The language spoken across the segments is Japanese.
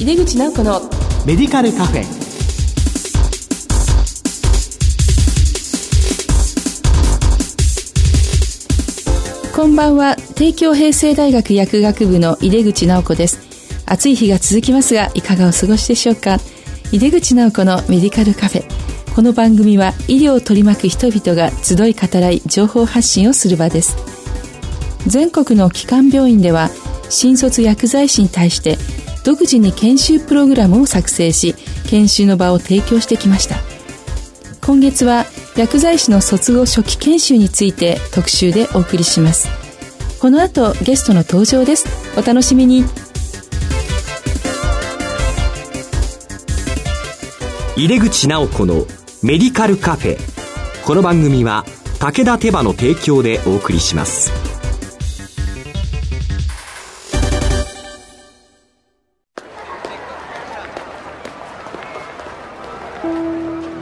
井出口直子のメディカルカフェ。こんばんは。帝京平成大学薬学部の井出口直子です。暑い日が続きますがいかがお過ごしでしょうか？井出口直子のメディカルカフェ。この番組は医療を取り巻く人々が集い語らい情報発信をする場です。全国の基幹病院では新卒薬剤師に対して独自に研修プログラムを作成し研修の場を提供してきました。今月は薬剤師の卒業初期研修について特集でお送りします。この後ゲストの登場です。お楽しみに。入れ口直子のメディカルカフェ。この番組は武田手羽の提供でお送りします。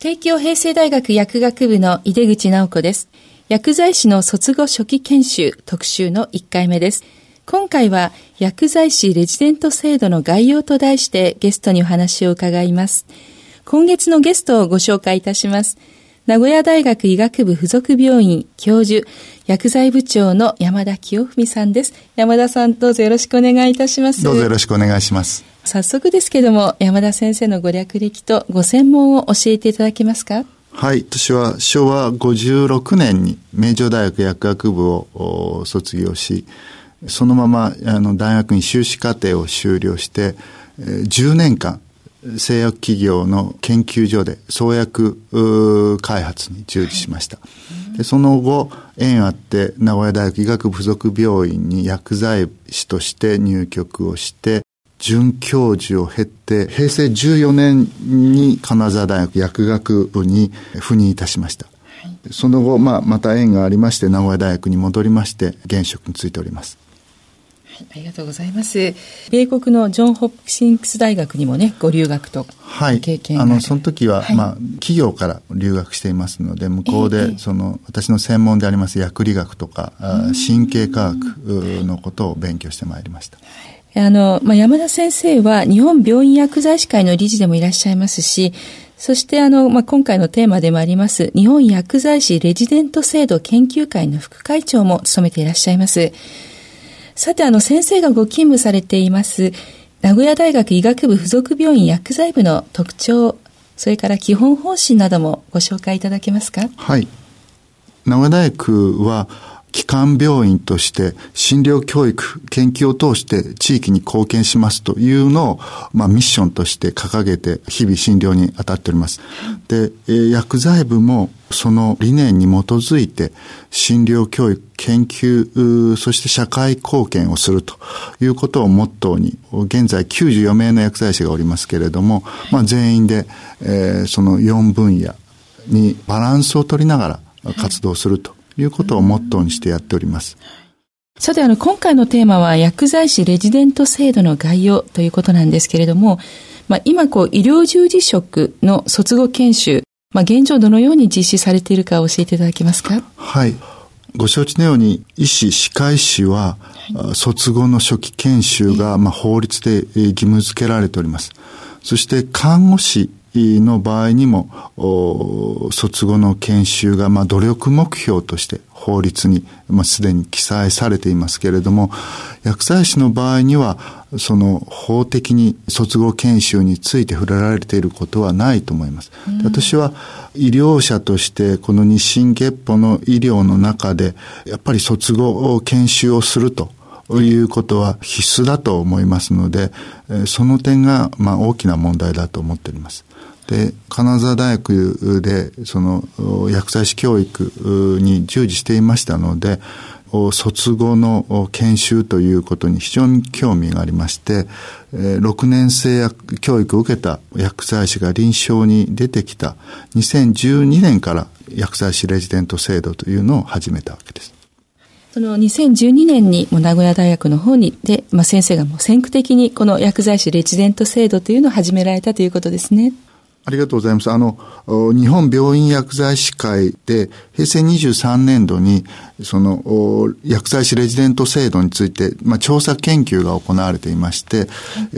帝京平成大学薬学部の井出口直子です。薬剤師の卒後初期研修特集の1回目です。今回は薬剤師レジデント制度の概要と題してゲストにお話を伺います。今月のゲストをご紹介いたします。名古屋大学医学部附属病院教授、薬剤部長の山田清文さんです。山田さんどうぞよろしくお願いいたします。どうぞよろしくお願いします。早速ですけども、山田先生のご略歴とご専門を教えていただけますか？はい。私は昭和56年に名城大学薬学部を卒業し、そのままあの大学に修士課程を修了して、10年間製薬企業の研究所で創薬開発に従事しました。でその後、縁あって名古屋大学医学部附属病院に薬剤師として入局をして、准教授を経て、平成14年に金沢大学薬学部に赴任いたしました。その後、まあ、また縁がありまして、名古屋大学に戻りまして、現職に就いております。ありがとうございます。米国のジョン・ホップキンクス大学にもね、ご留学と経験はい。あの、その時は、はい、まあ、企業から留学していますので、向こうで、その、私の専門であります薬理学とか、神経科学のことを勉強してまいりました。あの、まあ、山田先生は日本病院薬剤師会の理事でもいらっしゃいますし、そしてあの、まあ、今回のテーマでもあります、日本薬剤師レジデント制度研究会の副会長も務めていらっしゃいます。さて、あの、先生がご勤務されています、名古屋大学医学部附属病院薬剤部の特徴、それから基本方針などもご紹介いただけますか？はい。名古屋大学は、基幹病院として診療教育、研究を通して地域に貢献しますというのを、まあ、ミッションとして掲げて日々診療に当たっております。で、薬剤部もその理念に基づいて診療教育、研究、そして社会貢献をするということをモットーに、現在94名の薬剤師がおりますけれども、まあ、全員で、えー、その4分野にバランスを取りながら活動するということをモットーにしてやっております。さて、あの、今回のテーマは薬剤師レジデント制度の概要ということなんですけれども、まあ、今、こう、医療従事職の卒業研修、まあ、現状どのように実施されているか教えていただけますか？はい。ご承知のように、医師、歯科医師は、はい、卒後の初期研修が、まあ、法律で義務付けられております。そして、看護師の場合にも、卒後の研修が、まあ、努力目標として法律に、まあ、すでに記載されていますけれども、薬剤師の場合には、その法的に卒業研修について触れられていることはないと思います。うん、私は医療者としてこの日進月歩の医療の中で、やっぱり卒業研修をするということは必須だと思いますので、その点がまあ大きな問題だと思っております。で、金沢大学で、その、薬剤師教育に従事していましたので、卒後の研修ということに非常に興味がありまして、6年生教育を受けた薬剤師が臨床に出てきた2012年から薬剤師レジデント制度というのを始めたわけです。その2012年にも名古屋大学の方にで、まあ、先生がもう先駆的にこの薬剤師レジデント制度というのを始められたということですね。ありがとうございます。あの、日本病院薬剤師会で、平成23年度に、その、薬剤師レジデント制度について、まあ、調査研究が行われていまして、は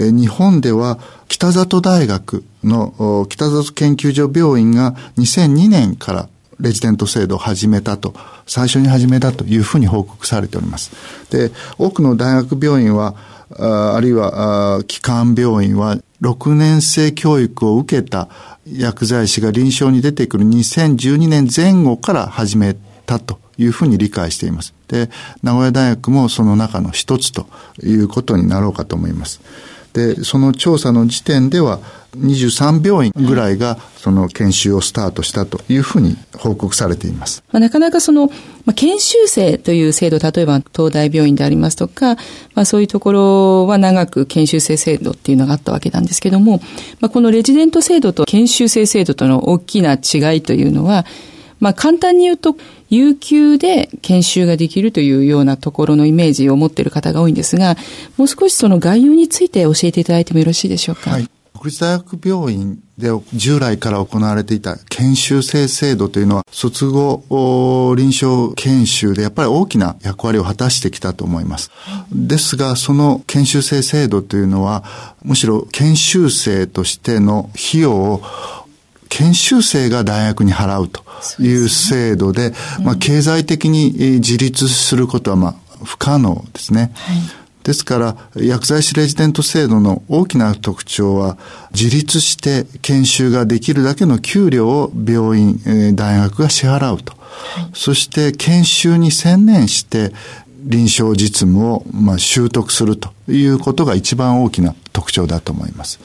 い、日本では、北里大学の北里研究所病院が2002年からレジデント制度を始めたと、最初に始めたというふうに報告されております。で、多くの大学病院は、あるいは、基幹病院は、6年生教育を受けた薬剤師が臨床に出てくる2012年前後から始めたというふうに理解しています。で、名古屋大学もその中の一つということになろうかと思います。で、その調査の時点では、23病院ぐらいがその研修をスタートしたというふうに報告されています。まあ、なかなかその、まあ、研修生という制度、例えば東大病院でありますとか、まあ、そういうところは長く研修生制度っていうのがあったわけなんですけども、まあ、このレジデント制度と研修生制度との大きな違いというのは、まあ、簡単に言うと、有給で研修ができるというようなところのイメージを持っている方が多いんですが、もう少しその概要について教えていただいてもよろしいでしょうか？はい国立大学病院で従来から行われていた研修生制度というのは卒後臨床研修でやっぱり大きな役割を果たしてきたと思います。ですが、その研修生制度というのはむしろ研修生としての費用を研修生が大学に払うという制度で、でね、まあ、経済的に自立することはまあ不可能ですね。はいですから、薬剤師レジデント制度の大きな特徴は、自立して研修ができるだけの給料を病院、大学が支払うと。はい、そして研修に専念して臨床実務をまあ習得するということが一番大きな特徴だと思います。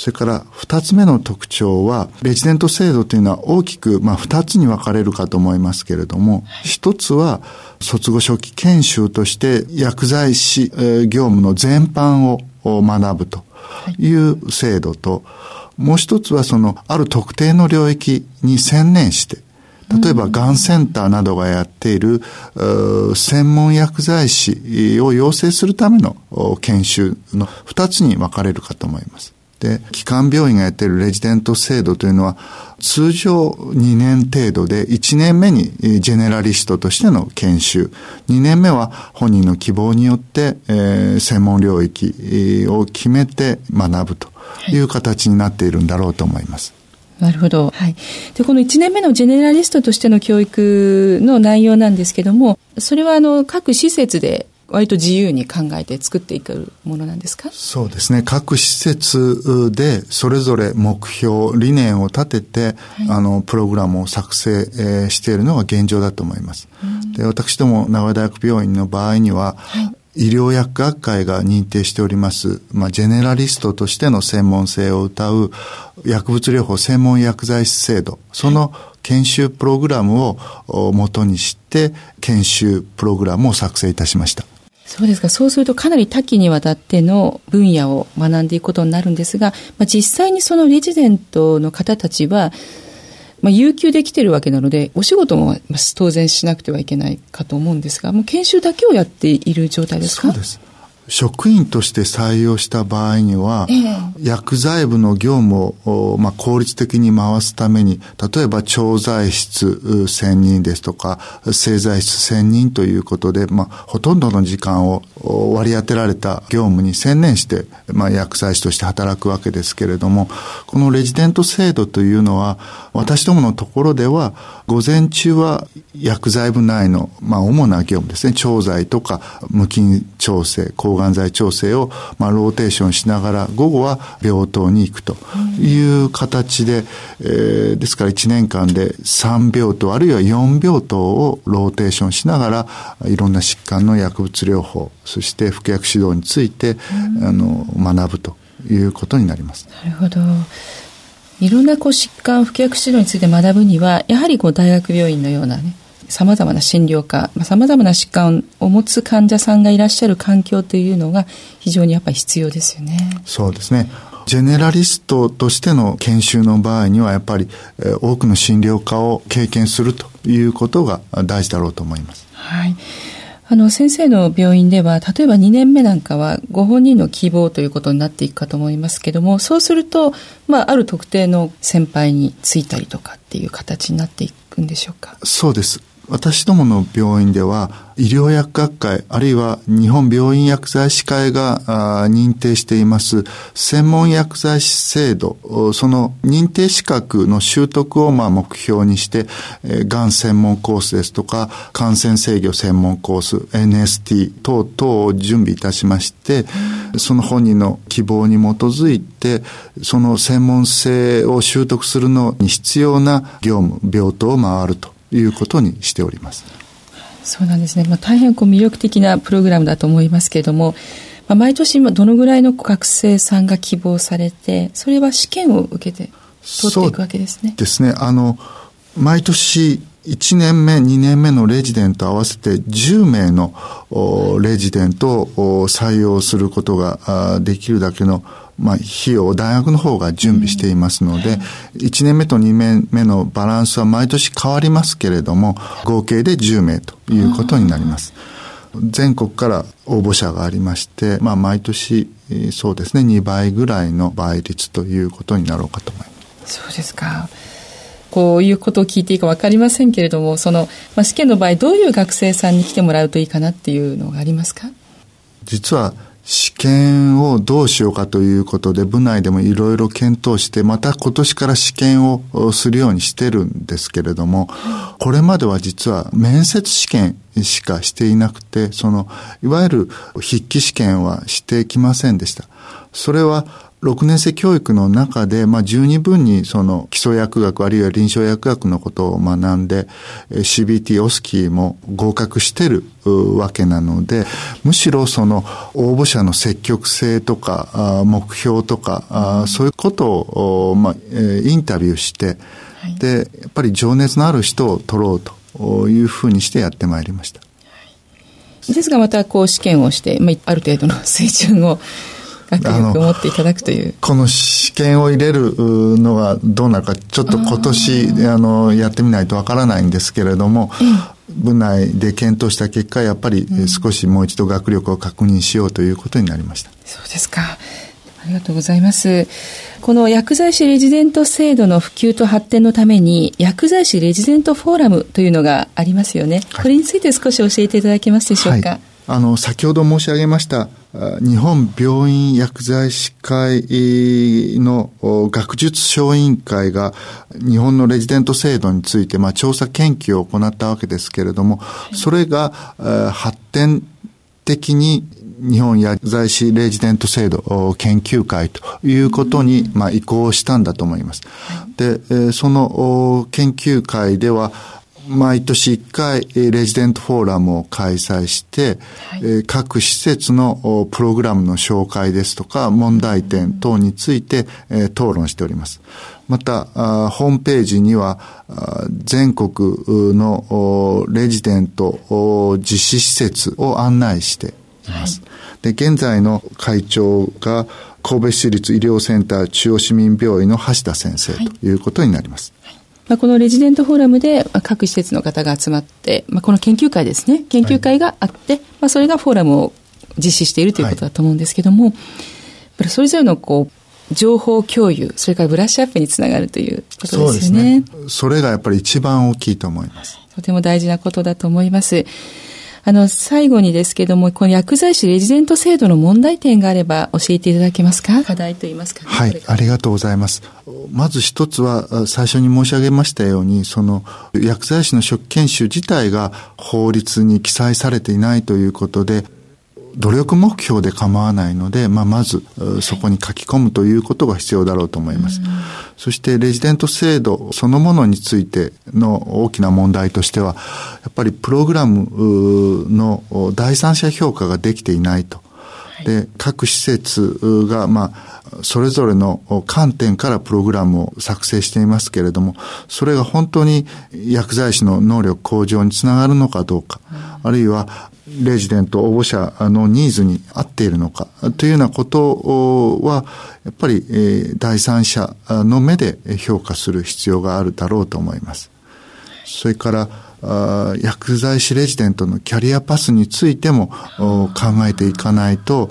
それから二つ目の特徴は、レジデント制度というのは大きく、まあ二つに分かれるかと思いますけれども、一つは卒後初期研修として薬剤師、業務の全般を学ぶとい。う制度と、もう一つはそのある特定の領域に専念して、例えば、がんセンターなどがやっている、専門薬剤師を養成するための研修の二つに分かれるかと思います。で、基幹病院がやっているレジデント制度というのは、通常2年程度で、1年目にジェネラリストとしての研修、2年目は本人の希望によって、えー、専門領域を決めて学ぶという形になっているんだろうと思います。なるほど。はい。で、この1年目のジェネラリストとしての教育の内容なんですけども、それはあの、各施設で割と自由に考えて作っていくものなんですか？そうですね。各施設でそれぞれ目標、理念を立てて、はい、あの、プログラムを作成、えー、しているのが現状だと思います。で、私ども名古屋大学病院の場合には、はい医療薬学会が認定しております、まあ、ジェネラリストとしての専門性を謳う薬物療法専門薬剤師制度、その研修プログラムを元にして、研修プログラムを作成いたしました。そうですか。そうするとかなり多岐にわたっての分野を学んでいくことになるんですが、まあ、実際にそのレジデントの方たちは、まあ、有給できているわけなので、お仕事も当然しなくてはいけないかと思うんですが、もう研修だけをやっている状態ですか？そうです。職員として採用した場合には、えー、薬剤部の業務を、まあ、効率的に回すために、例えば調剤室専任ですとか、製剤室専任ということで、まあ、ほとんどの時間を割り当てられた業務に専念して、まあ、薬剤師として働くわけですけれども、このレジデント制度というのは、私どものところでは、午前中は薬剤部内の、まあ、主な業務ですね、調剤とか無菌調整、抗がん剤調整を、まあ、ローテーションしながら、午後は病棟に行くという形で、えー、ですから1年間で3病棟、あるいは4病棟をローテーションしながら、いろんな疾患の薬物療法、そして服薬指導について、あの、学ぶということになります。なるほど。いろんなこう疾患、服薬指導について学ぶには、やはりこう大学病院のようなね、様々な診療科、まあ、様々な疾患を持つ患者さんがいらっしゃる環境というのが非常にやっぱり必要ですよね。そうですね。ジェネラリストとしての研修の場合にはやっぱり、えー、多くの診療科を経験するということが大事だろうと思います。はい。あの、先生の病院では、例えば2年目なんかは、ご本人の希望ということになっていくかと思いますけども、そうすると、まあ、ある特定の先輩についたりとかっていう形になっていくんでしょうか？そうです。私どもの病院では、医療薬学会、あるいは日本病院薬剤師会が認定しています専門薬剤師制度、その認定資格の習得をまあ目標にして、がん専門コースですとか、感染制御専門コース、NST 等々を準備いたしまして、その本人の希望に基づいて、その専門性を習得するのに必要な業務、病棟を回ると。いうことにしております。そうなんですね。まあ、大変こう魅力的なプログラムだと思いますけれども、まあ、毎年どのぐらいの学生さんが希望されて、それは試験を受けて取っていくわけですね。ですね。あの、毎年1年目、2年目のレジデント合わせて10名のレジデントを採用することができるだけのまあ、費用を大学の方が準備していますので、1年目と2年目のバランスは毎年変わりますけれども、合計で10名ということになります。全国から応募者がありまして、まあ、毎年、そうですね、2倍ぐらいの倍率ということになろうかと思います。そうですか。こういうことを聞いていいか分かりませんけれども、その、まあ、試験の場合、どういう学生さんに来てもらうといいかなっていうのがありますか？実は、試験をどうしようかということで、部内でもいろいろ検討して、また今年から試験をするようにしてるんですけれども、これまでは実は面接試験しかしていなくて、その、いわゆる筆記試験はしてきませんでした。それは6年生教育の中で、まあ、十二分にその基礎薬学あるいは臨床薬学のことを学んで、CBT、オスキーも合格してるわけなので、むしろその応募者の積極性とか、目標とか、そういうことを、まあ、インタビューして、で、やっぱり情熱のある人を取ろうというふうにしてやってまいりました。ですがまたこう試験をして、まあ、ある程度の水準を学力を持っていただくという。この試験を入れるのがどうなるか、ちょっと今年、あの、やってみないとわからないんですけれども、部内で検討した結果、やっぱり少しもう一度学力を確認しようということになりました。そうですか。ありがとうございます。この薬剤師レジデント制度の普及と発展のために、薬剤師レジデントフォーラムというのがありますよね。はい、これについて少し教えていただけますでしょうか？はい、あの、先ほど申し上げました、日本病院薬剤師会の学術小委員会が日本のレジデント制度について、まあ、調査研究を行ったわけですけれども、それが発展的に日本薬剤師レジデント制度研究会ということに、まあ、移行したんだと思います。で、その研究会では、毎年1回、レジデントフォーラムを開催して、はい、各施設のプログラムの紹介ですとか、問題点等について、討論しております。また、ホームページには、全国のレジデント実施施設を案内しています。はい、で、現在の会長が、神戸市立医療センター中央市民病院の橋田先生ということになります。はいまあ、このレジデントフォーラムで、まあ、各施設の方が集まって、まあ、この研究会ですね、研究会があって、はい、まあ、それがフォーラムを実施しているということだと思うんですけども、はい、それぞれのこう、情報共有、それからブラッシュアップにつながるということですよね。そね。それがやっぱり一番大きいと思います。とても大事なことだと思います。あの、最後にですけども、この薬剤師レジデント制度の問題点があれば教えていただけますか？課題といいますか、ね、はい、ありがとうございます。まず一つは、最初に申し上げましたように、その、薬剤師の初期研修自体が法律に記載されていないということで、努力目標で構わないので、まあ、まず、そこに書き込むということが必要だろうと思います。そして、レジデント制度そのものについての大きな問題としては、やっぱりプログラムの第三者評価ができていないとで、各施設が、まあ、それぞれの観点からプログラムを作成していますけれども、それが本当に薬剤師の能力向上につながるのかどうか、うん、あるいはレジデント応募者のニーズに合っているのかというようなことは、やっぱり、え第三者の目で評価する必要があるだろうと思います。それから、薬剤師レジデントのキャリアパスについても考えていかないと、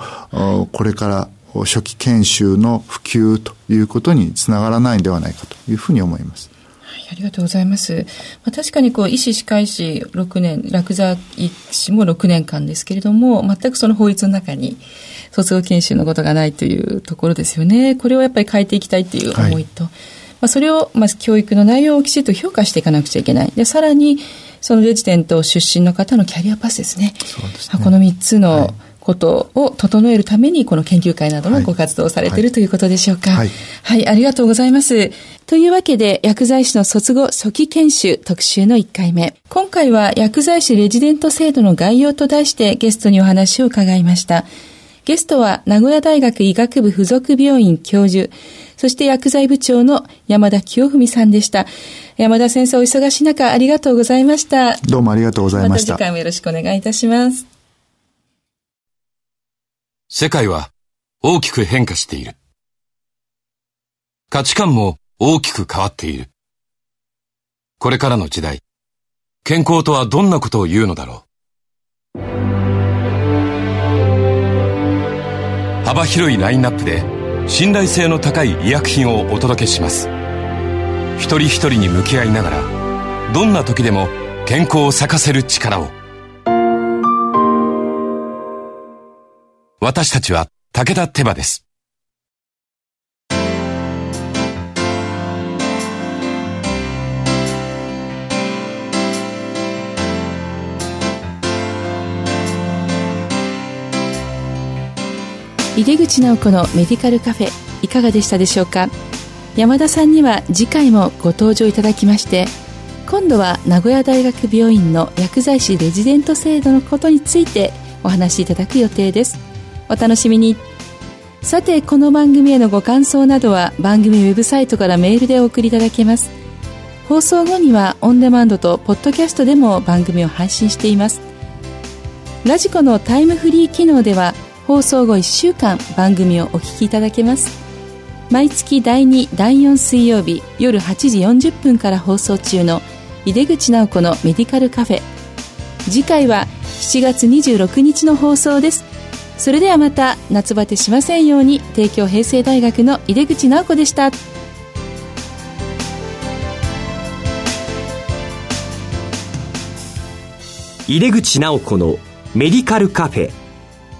これから初期研修の普及ということにつながらないんではないかというふうに思います。ありがとうございます。まあ、確かにこう、医師、歯科医師6年、落座医師も6年間ですけれども、全くその法律の中に卒業研修のことがないというところですよね。これをやっぱり変えていきたいという思いと、はい、まあ、それを、まず教育の内容をきちっと評価していかなくちゃいけない。で、さらに、そのレジデント出身の方のキャリアパスですね。すね。この3つの、はいことを整えるために、この研究会などもご活動されている、はい、ということでしょうか。はい、はい、ありがとうございます。というわけで、薬剤師の卒後初期研修特集の1回目。今回は薬剤師レジデント制度の概要と題してゲストにお話を伺いました。ゲストは名古屋大学医学部附属病院教授、そして薬剤部長の山田清文さんでした。山田先生お忙しい中ありがとうございました。どうもありがとうございました。また次回もよろしくお願いいたします。世界は大きく変化している。価値観も大きく変わっている。これからの時代、健康とはどんなことを言うのだろう。幅広いラインナップで信頼性の高い医薬品をお届けします。一人一人に向き合いながら、どんな時でも健康を咲かせる力を。私たちは武田手羽です。井出口直子のメディカルカフェいかがでしたでしょうか？山田さんには次回もご登場いただきまして今度は名古屋大学病院の薬剤師レジデント制度のことについてお話しいただく予定です。お楽しみに。さてこの番組へのご感想などは番組ウェブサイトからメールでお送りいただけます。放送後にはオンデマンドとポッドキャストでも番組を配信しています。ラジコのタイムフリー機能では放送後1週間番組をお聞きいただけます。毎月第2第4水曜日夜8時40分から放送中の井出口直子のメディカルカフェ。次回は7月26日の放送です。それではまた夏バテしませんように帝京平成大学の井出口直子でした。井出口直子のメディカルカフェ。